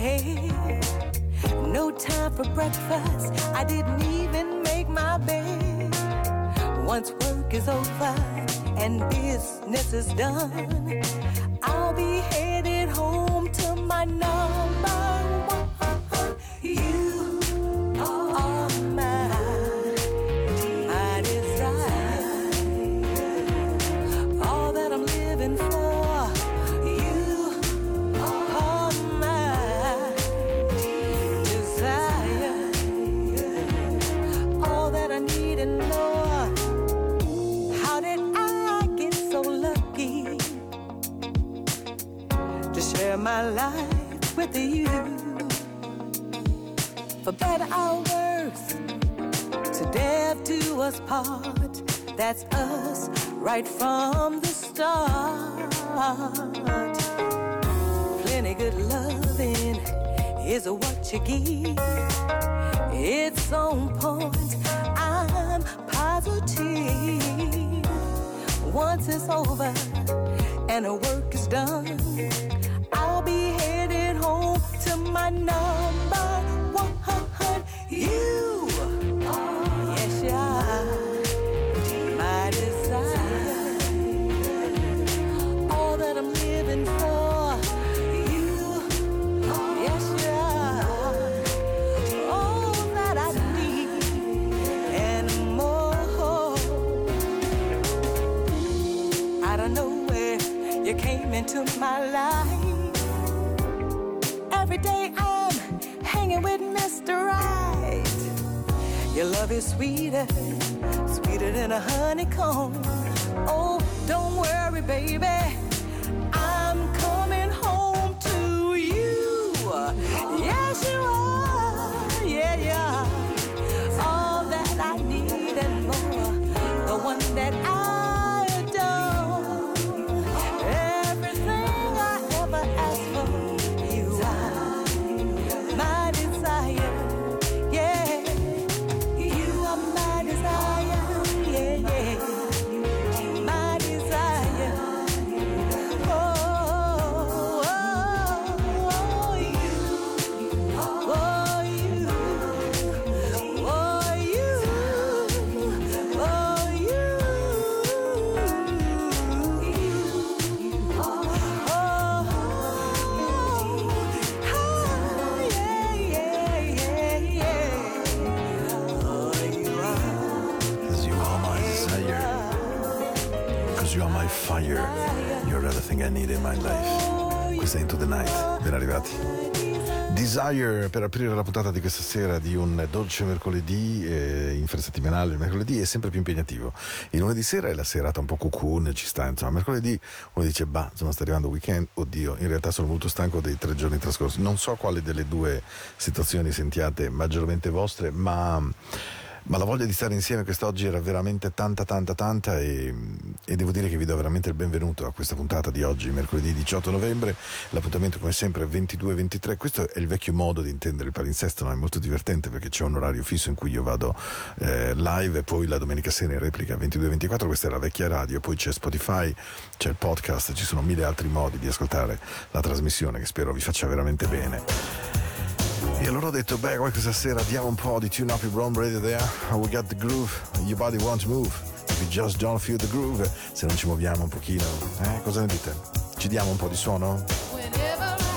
No time for breakfast, I didn't even make my bed. Once work is over and business is done, That's us right from the start. Plenty good loving is what you give. It's on point. I'm positive. Once it's over and the work is done, I'll be headed home to my number Is sweeter, sweeter than a honeycomb. Oh, don't worry, baby. Desire per aprire la puntata di questa sera di un dolce mercoledì eh, infrasettimanale. Il mercoledì è sempre più impegnativo. Il lunedì sera è la serata un po' cocoon, ci sta. Insomma, mercoledì uno dice, bah, insomma, sta arrivando il weekend. Oddio, in realtà sono molto stanco dei tre giorni trascorsi. Non so quale delle due situazioni sentiate maggiormente vostre, ma. Ma la voglia di stare insieme quest'oggi era veramente tanta, tanta, tanta e, e devo dire che vi do veramente il benvenuto a questa puntata di oggi, mercoledì 18 novembre. L'appuntamento come sempre è 22-23. Questo è il vecchio modo di intendere il palinsesto, no? è molto divertente perché c'è un orario fisso in cui io vado eh, live e poi la domenica sera in replica 22-24. Questa è la vecchia radio, poi c'è Spotify, c'è il podcast, ci sono mille altri modi di ascoltare la trasmissione che spero vi faccia veramente bene. E allora ho detto, beh, questa sera diamo un po' di tune up your brown radio there. We got the groove, your body won't move. If you just don't feel the groove. Se non ci muoviamo un pochino, eh, cosa ne dite? Ci diamo un po' di suono? Whenever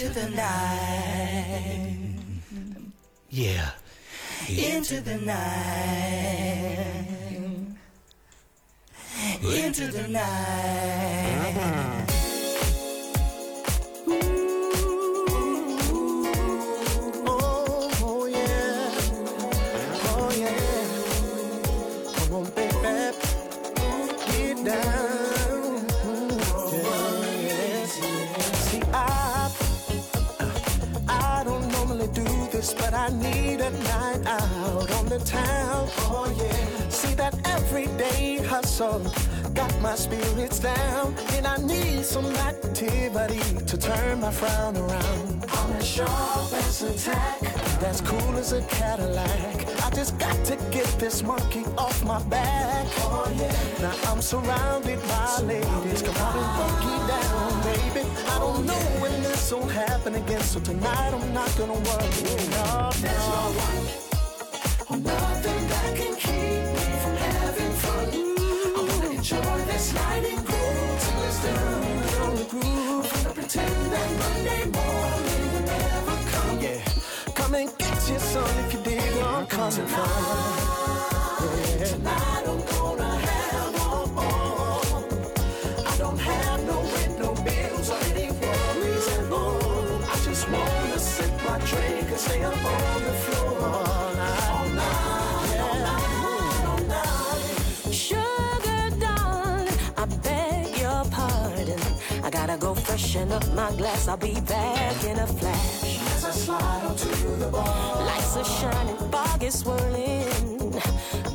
into the night. Yeah, into the night. But I need a night out on the town. Oh yeah. See that everyday hustle got my spirits down, and I need some activity to turn my frown around. I'm as sharp as a tack, that's cool as a Cadillac. I just got to get this monkey off my back. Oh yeah. Now I'm surrounded by ladies. Come on and funky down, baby. I don't know when this will happen again, so tonight I'm not gonna worry. No, There's no no. one nothing that can keep me from having fun. I wanna enjoy this night and groove till it's done. Gonna pretend that Monday morning will never. Yeah. Come and get your son if you dig where I'm coming from. Yeah. Freshen up my glass. I'll be back in a flash. As I slide onto the bar, Lights are shining, fog is swirling.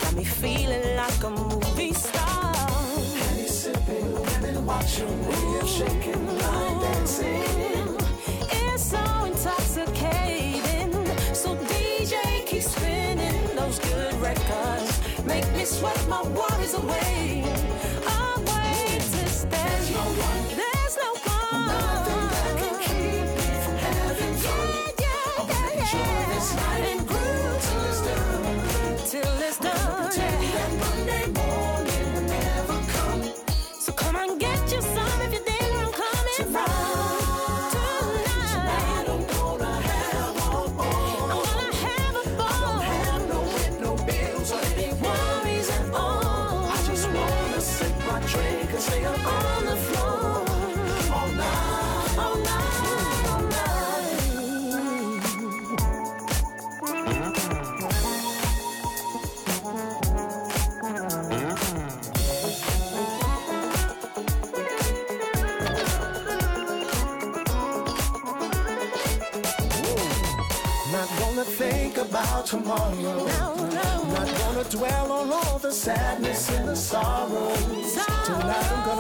Got me feeling like a movie star. Henny sipping, women watching me, I'm shaking, line dancing. It's so intoxicating. So DJ keep spinning those good records. Make me sweat my worries away. Away to stay. There's no one, There's no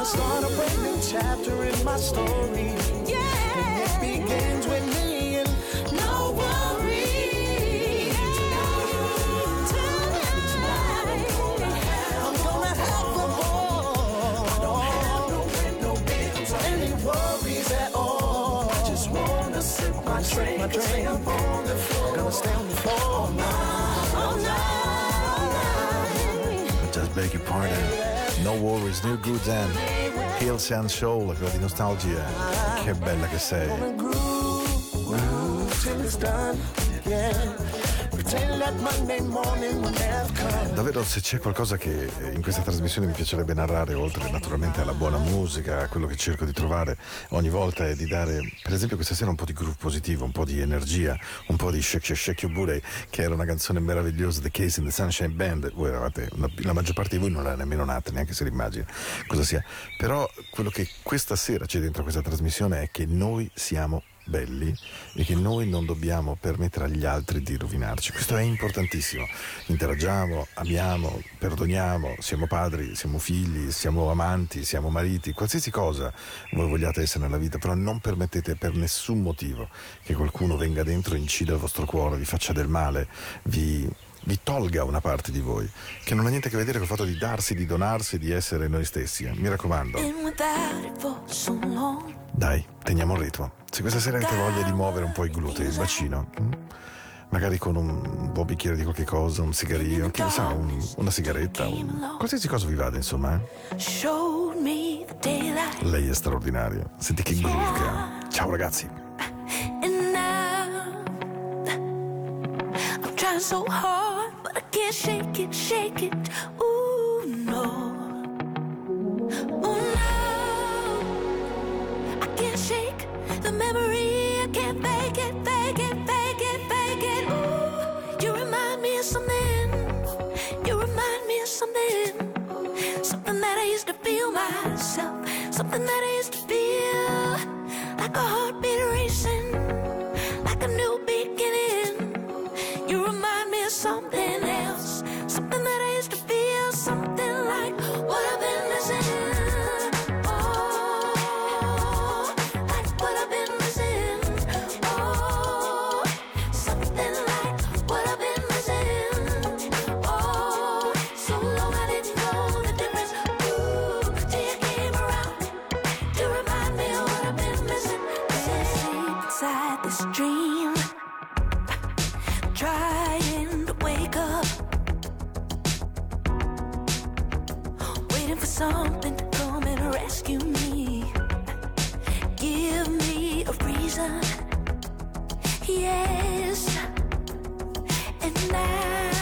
start a brand new chapter in my story. And it begins with me and No worries. Tonight, I'm gonna have a ball. I don't have No rent, no bills, or any worries at all. I just wanna sip my drink, my and stay drink. on the floor. Gonna stay on the floor all night. all night. Just beg your pardon. No worries, new goods and Hills and Soul, quella di nostalgia. Che bella che sei. Davvero se c'è qualcosa che eh, in questa trasmissione mi piacerebbe narrare, oltre naturalmente alla buona musica, a quello che cerco di trovare ogni volta è di dare, per esempio questa sera un po' di groove positivo, un po' di energia, un po' di Shake Shake Your Booty, che era una canzone meravigliosa, The Case in the Sunshine Band. Voi eravate, la maggior parte di voi non l'ha nemmeno nata, neanche se l'immagina cosa sia. Però quello che questa sera c'è dentro questa trasmissione è che noi siamo belli e che noi non dobbiamo permettere agli altri di rovinarci. Questo è importantissimo. Interagiamo, amiamo, perdoniamo, siamo padri, siamo figli, siamo amanti, siamo mariti, qualsiasi cosa voi vogliate essere nella vita, però non permettete per nessun motivo che qualcuno venga dentro, incida il vostro cuore, vi faccia del male, vi vi tolga una parte di voi, che non ha niente a che vedere con il fatto di darsi, di donarsi, di essere noi stessi. Mi raccomando. Dai, teniamo il ritmo. Se questa sera avete voglia di muovere un po' i glutei, il bacino, mm? magari con un buon bicchiere di qualche cosa, un sigarillo, chi lo sa, un, una sigaretta, un, qualsiasi cosa vi vada, insomma. Eh? Lei è straordinaria. Senti che groove. Ciao ragazzi. so hard, but I can't shake it, shake it. Ooh, no. something, something that I used to feel myself, something that I used to feel. Like a heartbeat racing, like a new beat. rescue me. Give me a reason. Yes, and now.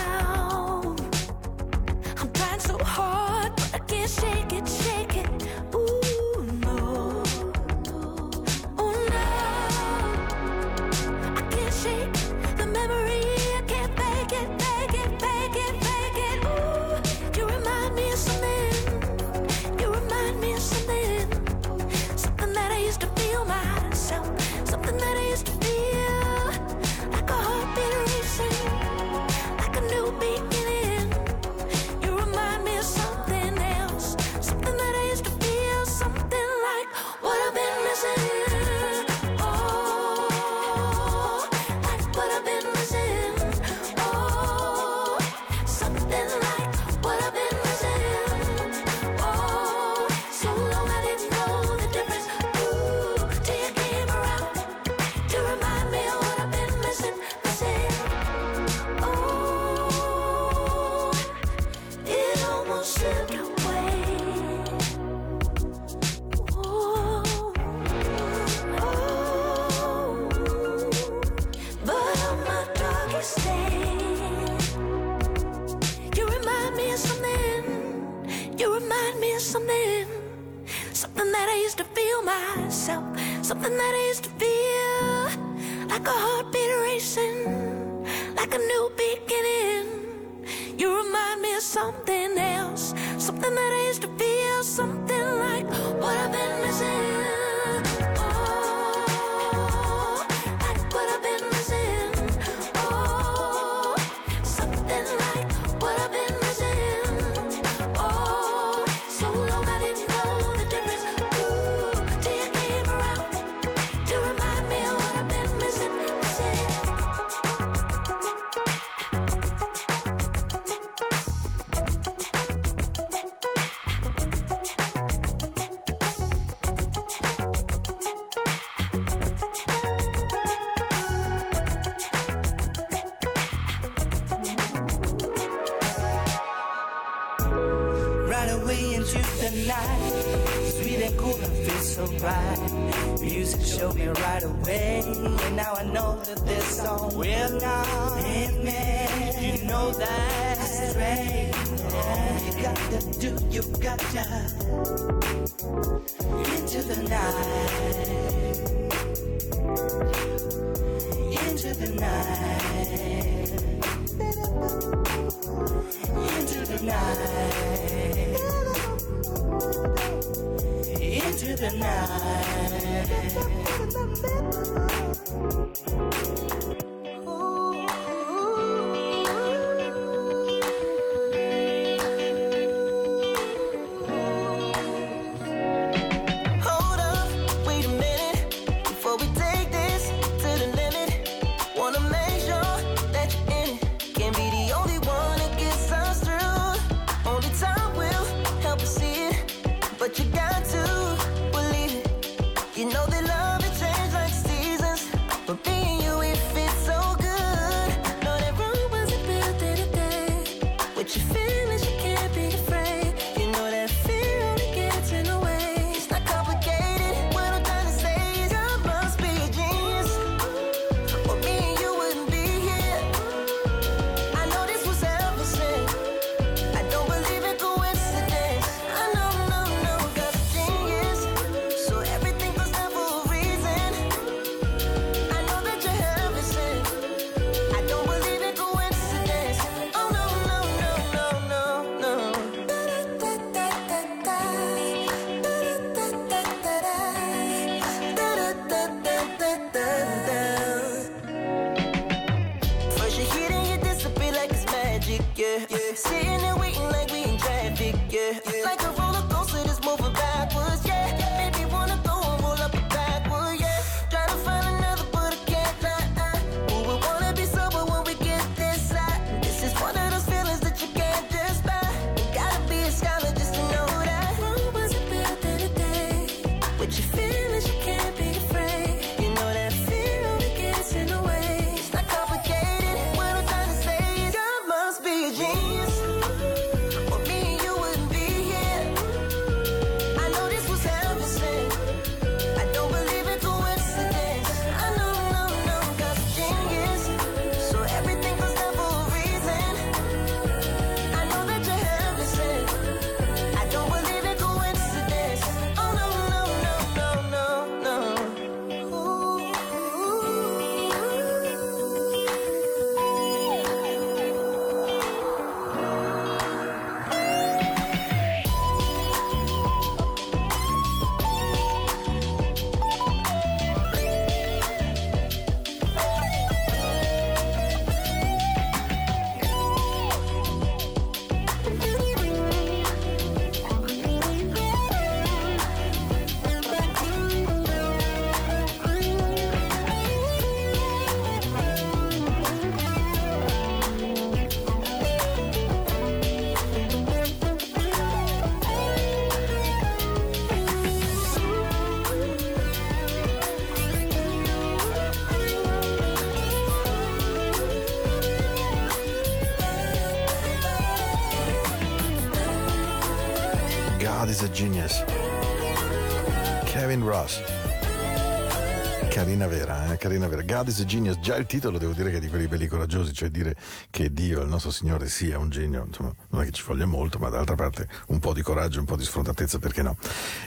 Carina vera, eh? Carina vera. God is a genius. Già il titolo devo dire che è di quelli belli coraggiosi, cioè dire che Dio, il nostro Signore, sia un genio. Insomma, non è che ci voglia molto, ma d'altra parte un po' di coraggio, un po' di sfrontatezza, perché no?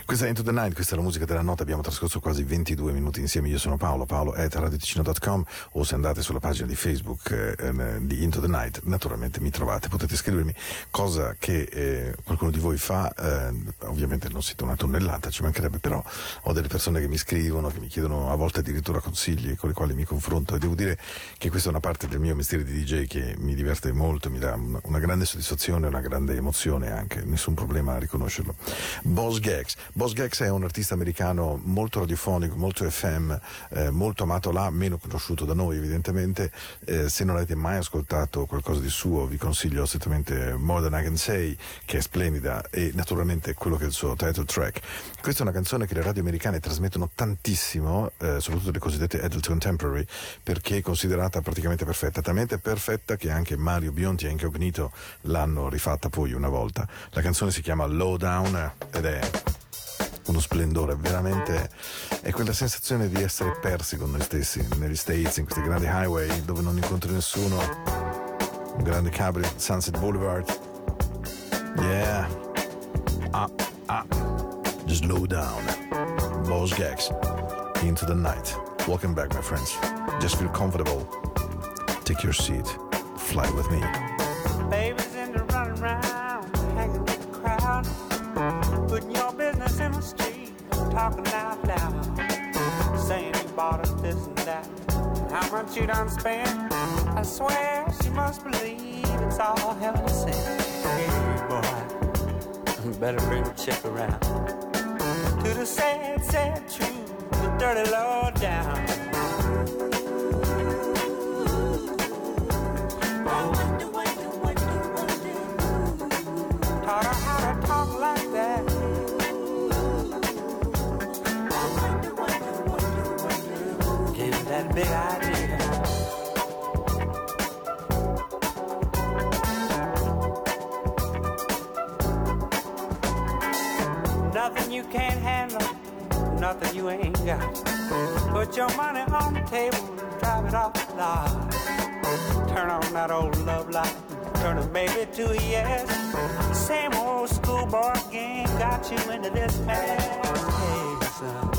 Questa è Into the Night, questa è la musica della nota. Abbiamo trascorso quasi 22 minuti insieme. Io sono Paolo, Paolo at radioticino.com o se andate sulla pagina di Facebook eh, di Into the Night, naturalmente mi trovate. Potete scrivermi cosa che eh, qualcuno di voi fa. eh, ovviamente non siete una tonnellata, ci mancherebbe, però ho delle persone che mi scrivono, che mi chiedono a volte addirittura consigli con i quali mi confronto e devo dire che questa è una parte del mio mestiere di DJ che mi diverte molto, mi dà una, una grande soddisfazione, una grande emozione anche, nessun problema a riconoscerlo. Boss Gags. Boss Gags è un artista americano molto radiofonico, molto FM, eh, molto amato là, meno conosciuto da noi evidentemente. Eh, se non avete mai ascoltato qualcosa di suo vi consiglio assolutamente More Than I Can Say, che è splendida, e naturalmente quello che è il suo title track. Questa è una canzone che le radio americane trasmettono tantissimo, eh, soprattutto le cosiddette adult contemporary, perché è considerata praticamente perfetta, talmente perfetta che anche Mario Bionti e Incognito l'hanno rifatta poi una volta. La canzone si chiama Lowdown ed è uno splendore, veramente è quella sensazione di essere persi con noi stessi negli States, in questi grandi highway dove non incontri nessuno, un grande cabrio, Sunset Boulevard. Yeah. Ah, ah. Just slow down. Boss gags. Into the night. Welcome back, my friends. Just feel comfortable. Take your seat. Fly with me. Babies running around, hanging with the crowd, putting your business in the street, talking out loud, saying you bought us this and that. How much you done spent? I swear she must believe it's all hell to. Hey boy, better bring the chick around to the sad, sad truth, the dirty down. Got you into this mess. Hey, son,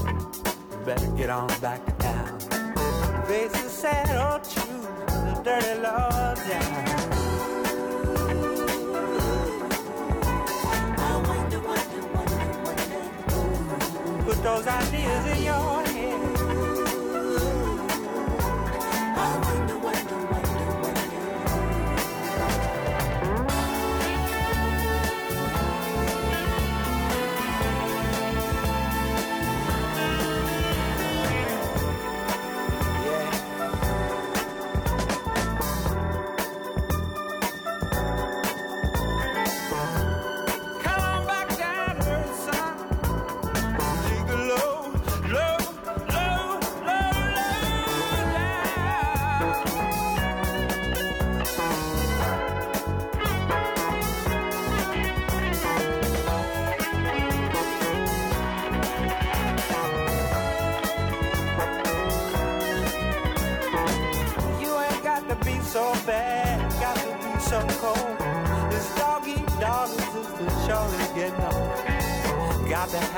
you better get on back to town. Face the sad old truth, the dirty law down. Put those ideas in your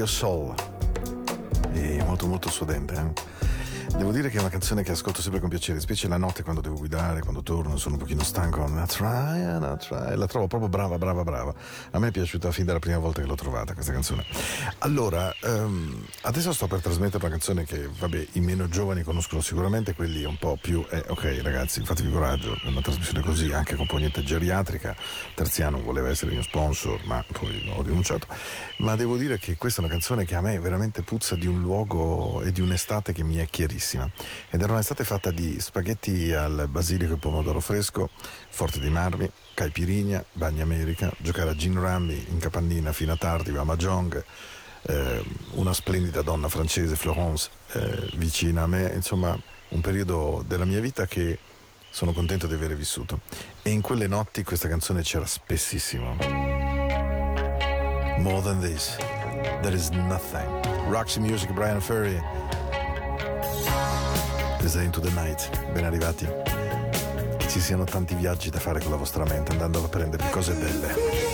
Cleo Soul. E molto molto suadente, eh? Devo dire che è una canzone che ascolto sempre con piacere, specie la notte quando devo guidare, quando torno, sono un pochino stanco. I try I try. La trovo proprio brava, brava, brava. A me è piaciuta fin dalla prima volta che l'ho trovata questa canzone. Allora, ehm, adesso sto per trasmettere una canzone che, vabbè, i meno giovani conoscono sicuramente, quelli un po' più. Eh, ok, ragazzi, fatevi coraggio, è una trasmissione così, anche componente geriatrica. Terziano voleva essere il mio sponsor, ma poi ho rinunciato. Ma devo dire che questa è una canzone che a me veramente puzza di un luogo e di un'estate che mi è chiarissima. Ed era un'estate fatta di spaghetti al basilico e pomodoro fresco, forte di marmi, caipirinha, bagna america, giocare a gin rummy in capannina fino a tardi, a Mahjong, eh, una splendida donna francese, Florence, eh, vicina a me, insomma un periodo della mia vita che sono contento di aver vissuto. E in quelle notti questa canzone c'era spessissimo. More than this, there is nothing. Roxy Music, Brian Ferry. This is Into the Night, ben arrivati. Che ci siano tanti viaggi da fare con la vostra mente, andando a prendervi cose belle.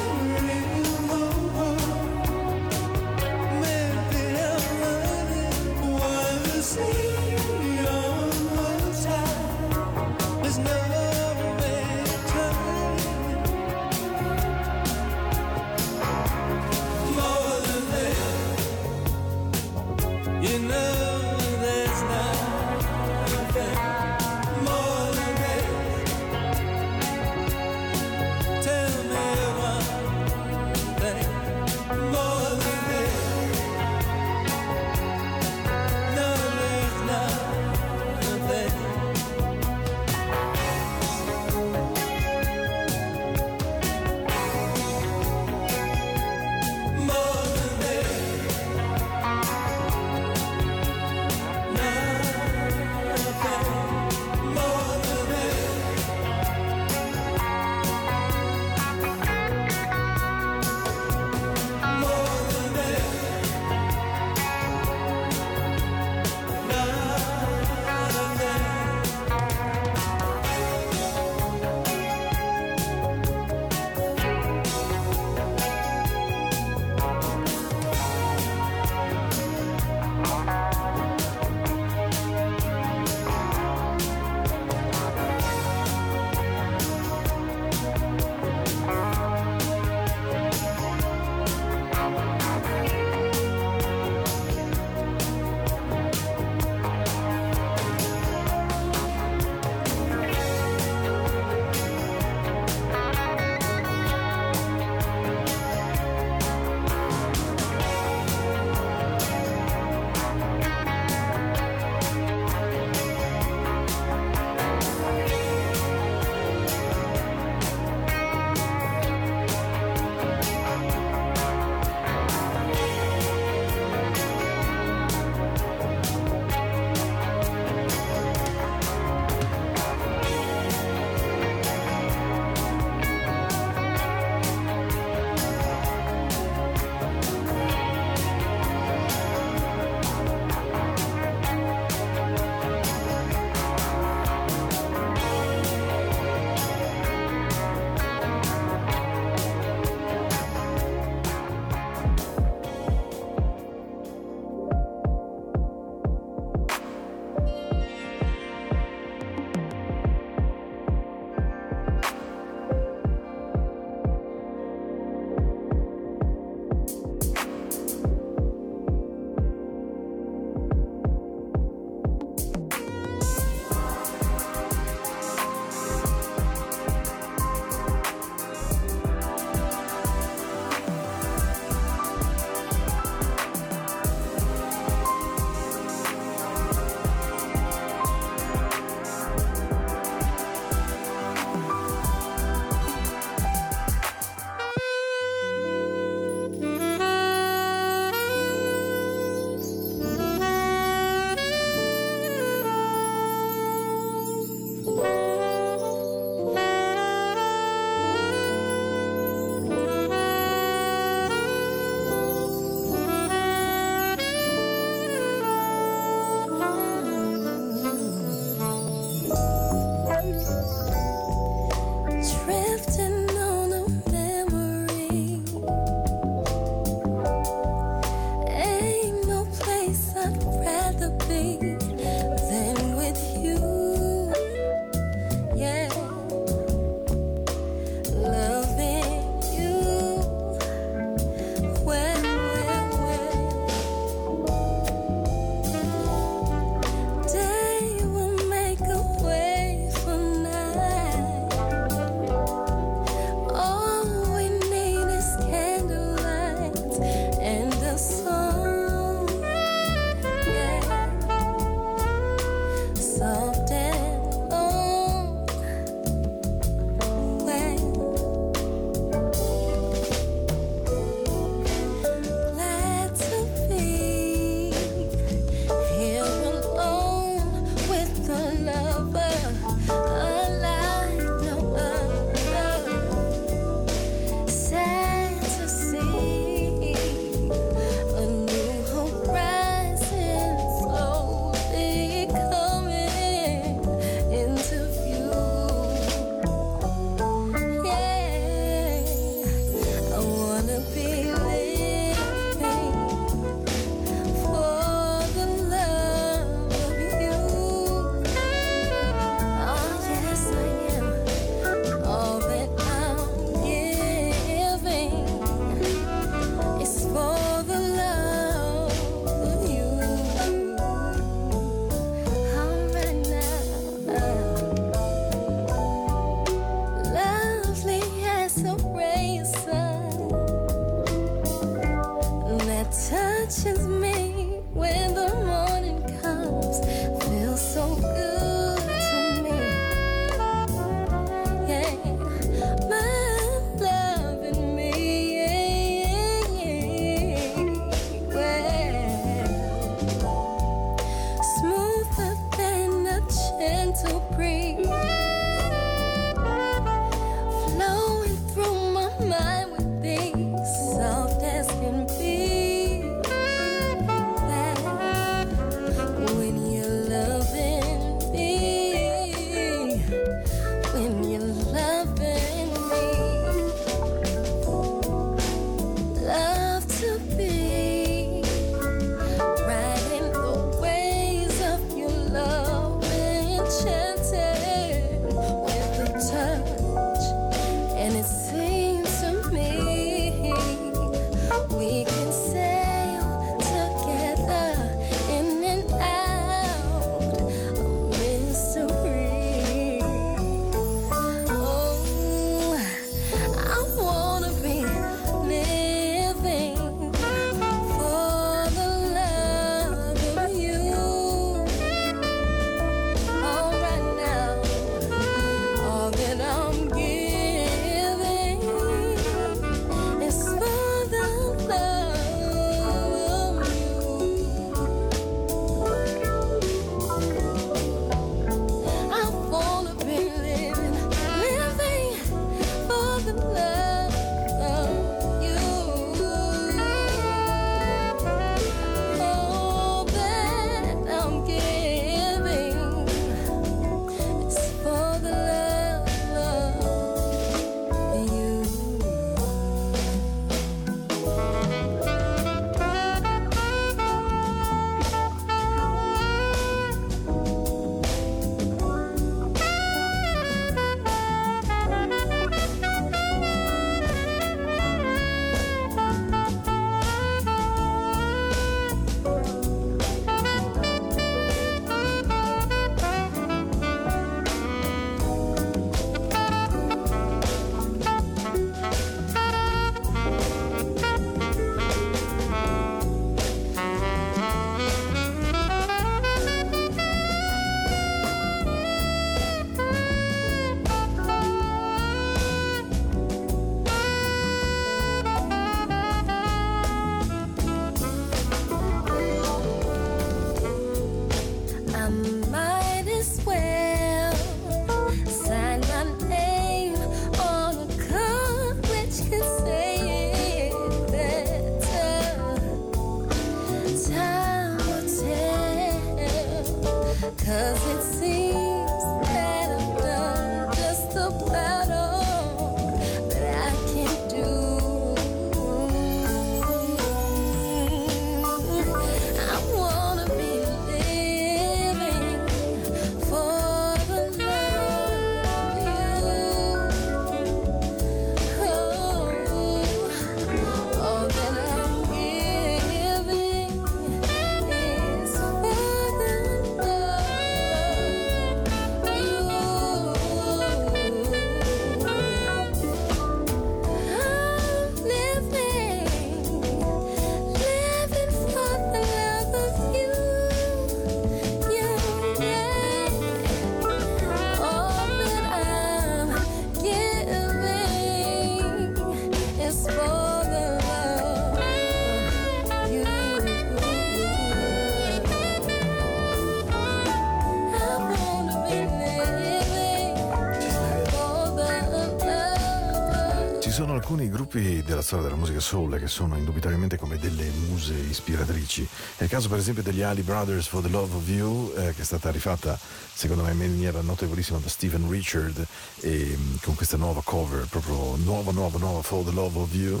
Alcuni gruppi della storia della musica soul che sono indubitabilmente come delle muse ispiratrici. È il caso per esempio degli Ali Brothers for the Love of You, eh, che è stata rifatta secondo me in maniera notevolissima da Stephen Richard e, mm, con questa nuova cover, proprio nuova, nuova, nuova for the Love of You.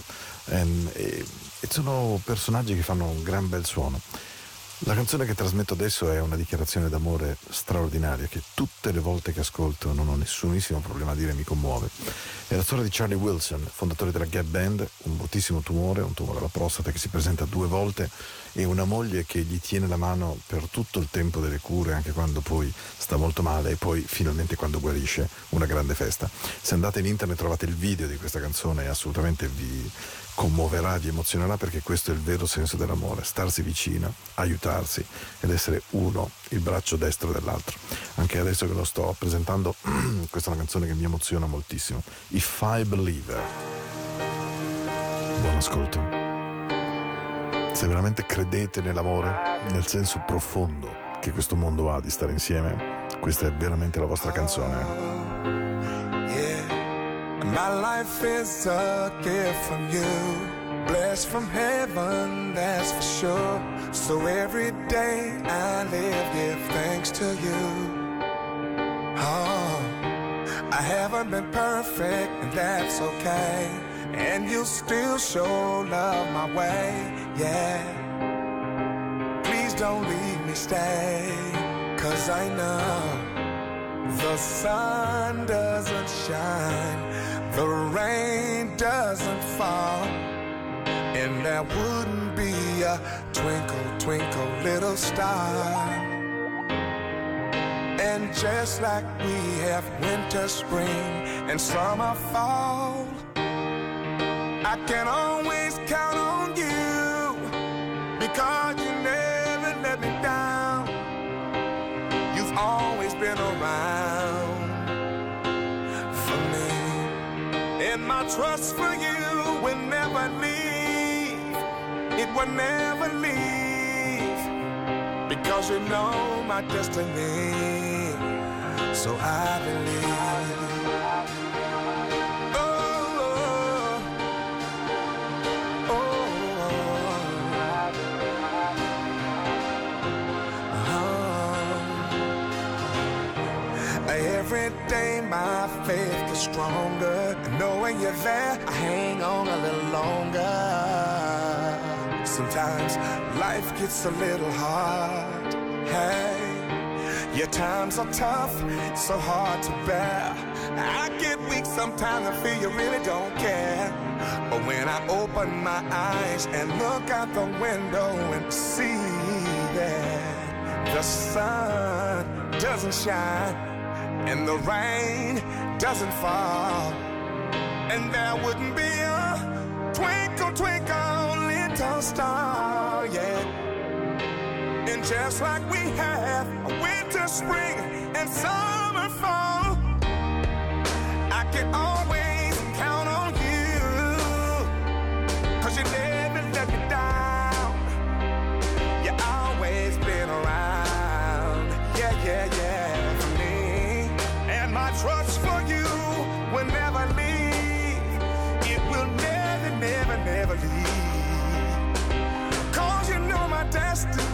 And, e, e sono personaggi che fanno un gran bel suono. La canzone che trasmetto adesso è una dichiarazione d'amore straordinaria che tutte le volte che ascolto non ho nessunissimo problema a dire mi commuove. È la storia di Charlie Wilson, fondatore della Gap Band, un bruttissimo tumore, un tumore alla prostata che si presenta due volte e una moglie che gli tiene la mano per tutto il tempo delle cure, anche quando poi sta molto male e poi finalmente quando guarisce una grande festa. Se andate in internet trovate il video di questa canzone e assolutamente vi commuoverà, vi emozionerà perché questo è il vero senso dell'amore, starsi vicino, aiutarsi ed essere uno, il braccio destro dell'altro. Anche adesso che lo sto presentando, questa è una canzone che mi emoziona moltissimo. If I Believer. Buon ascolto. Se veramente credete nell'amore, nel senso profondo che questo mondo ha di stare insieme, questa è veramente la vostra canzone. My life is a gift from you, blessed from heaven, that's for sure. So every day I live, give thanks to you. Oh, I haven't been perfect, and that's okay. And you still show love my way, yeah. Please don't leave me stay, cause I know. The sun doesn't shine, the rain doesn't fall, and there wouldn't be a twinkle, twinkle, little star. And just like we have winter, spring, and summer, fall, I can always count on you because And my trust for you will never leave. It will never leave. Because you know my destiny. So I believe. Day my faith gets stronger. And knowing you're there, I hang on a little longer. Sometimes life gets a little hard. Hey, your times are tough, so hard to bear. I get weak sometimes and feel you really don't care. But when I open my eyes and look out the window and see that the sun doesn't shine and the rain doesn't fall, and there wouldn't be a twinkle, twinkle, little star, yeah. And just like we have a winter, spring, and summer, fall, I can destined.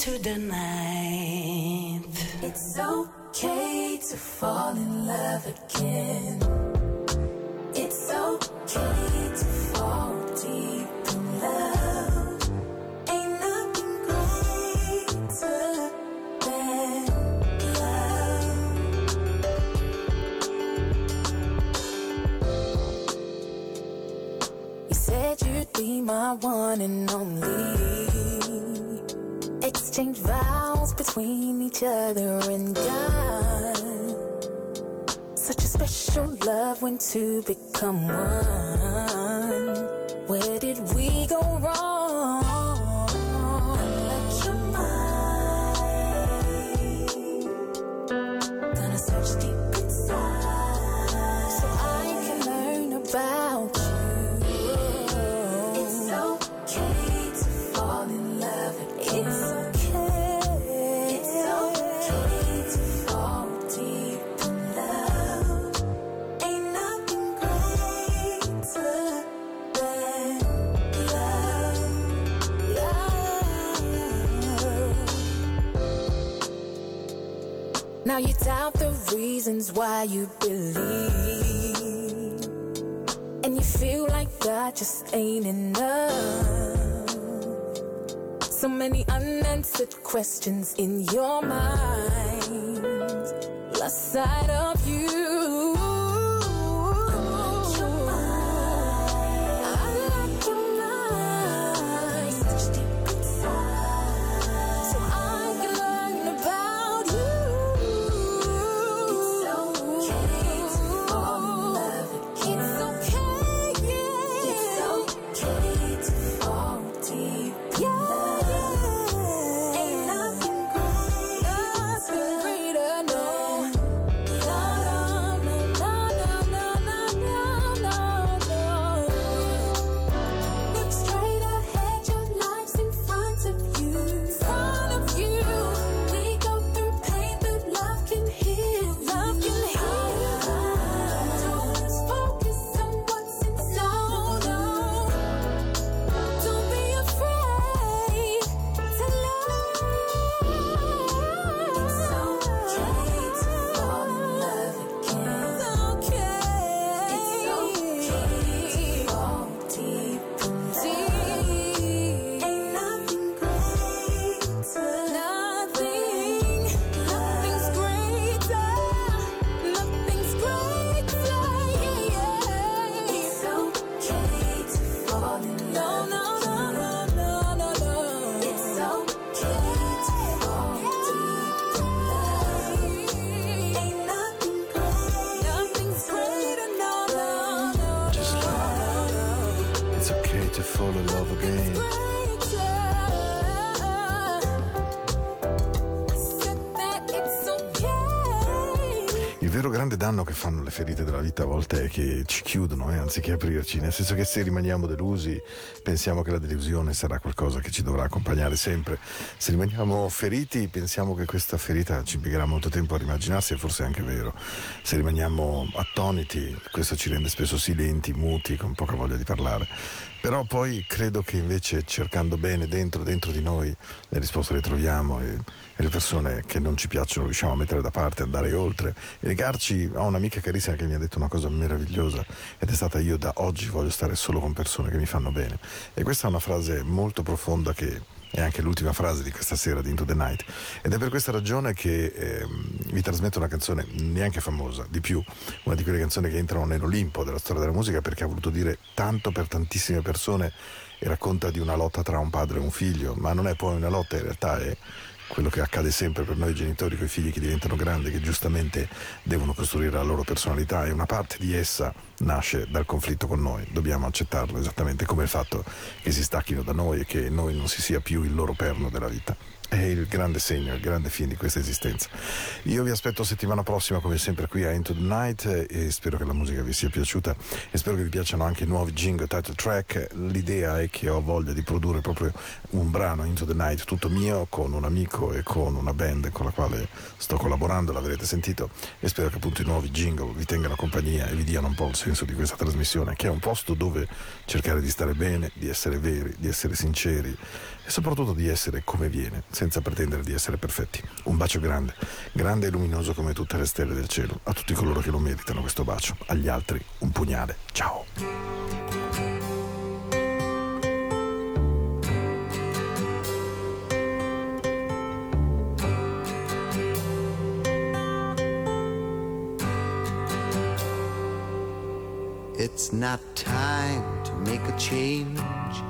Into the night. It's okay to fall in love again. It's okay to fall deep in love. Ain't nothing greater than love. You said you'd be my one and only. Exchange vows between each other and God. Such a special love when two become one. Where did we reasons why you believe. And you feel like God just ain't enough. So many unanswered questions in your mind. Lost sight of danno che fanno le ferite della vita a volte che ci chiudono, eh, anziché aprirci, nel senso che se rimaniamo delusi pensiamo che la delusione sarà qualcosa che ci dovrà accompagnare sempre. Se rimaniamo feriti pensiamo che questa ferita ci impiegherà molto tempo a rimaginarsi e forse è anche vero. Se rimaniamo attoniti questo ci rende spesso silenti, muti, con poca voglia di parlare. Però poi credo che invece cercando bene dentro, dentro di noi le risposte le troviamo e, e le persone che non ci piacciono riusciamo a mettere da parte, andare oltre e legarci. Ho un'amica carissima che mi ha detto una cosa meravigliosa ed è stata io da oggi voglio stare solo con persone che mi fanno bene. E questa è una frase molto profonda che è anche l'ultima frase di questa sera di Into the Night. Ed è per questa ragione che ehm, vi trasmetto una canzone neanche famosa, di più, una di quelle canzoni che entrano nell'Olimpo della storia della musica perché ha voluto dire tanto per tantissime persone e racconta di una lotta tra un padre e un figlio, ma non è poi una lotta, in realtà è quello che accade sempre per noi genitori con i figli che diventano grandi, che giustamente devono costruire la loro personalità e una parte di essa nasce dal conflitto con noi, dobbiamo accettarlo esattamente come il fatto che si stacchino da noi e che noi non si sia più il loro perno della vita. È il grande segno, il grande fine di questa esistenza. Io vi aspetto settimana prossima come sempre qui a Into the Night e spero che la musica vi sia piaciuta e spero che vi piacciono anche i nuovi jingle title track. L'idea è che ho voglia di produrre proprio un brano Into the Night tutto mio con un amico e con una band con la quale sto collaborando, l'avrete sentito e spero che appunto i nuovi jingle vi tengano compagnia e vi diano un po' il senso di questa trasmissione che è un posto dove cercare di stare bene, di essere veri, di essere sinceri e soprattutto di essere come viene, senza pretendere di essere perfetti. Un bacio grande, grande e luminoso come tutte le stelle del cielo, a tutti coloro che lo meritano questo bacio, agli altri un pugnale. Ciao. It's not time to make a change.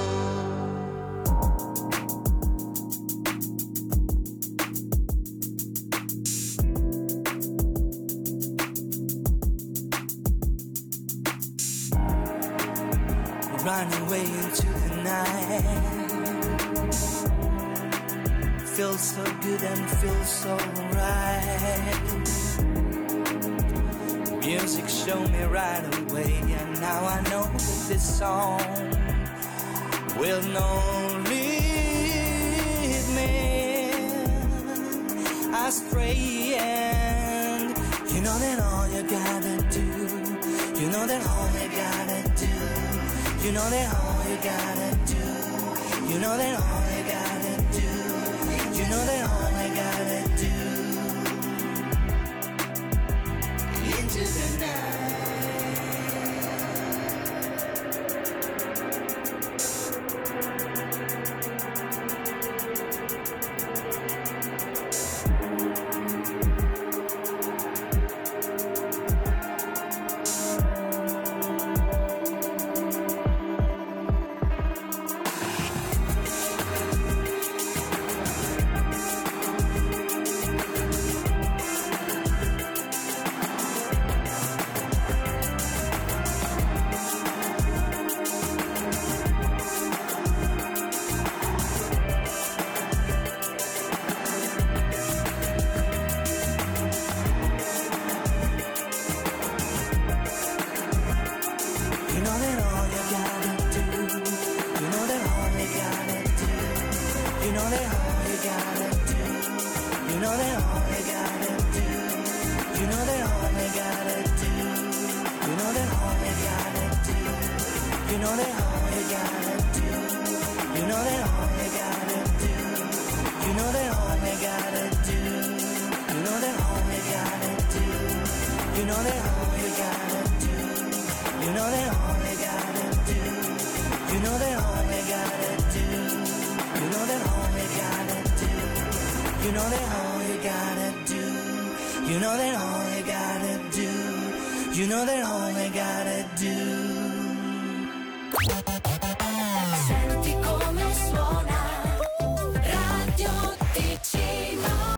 So good and feels so right. Music showed me right away, and now I know this song will not lead me astray. And you know that all you gotta do, you know that all you gotta do, you know that all you gotta do, you know that all you gotta do, you know all you gotta do. Into the night.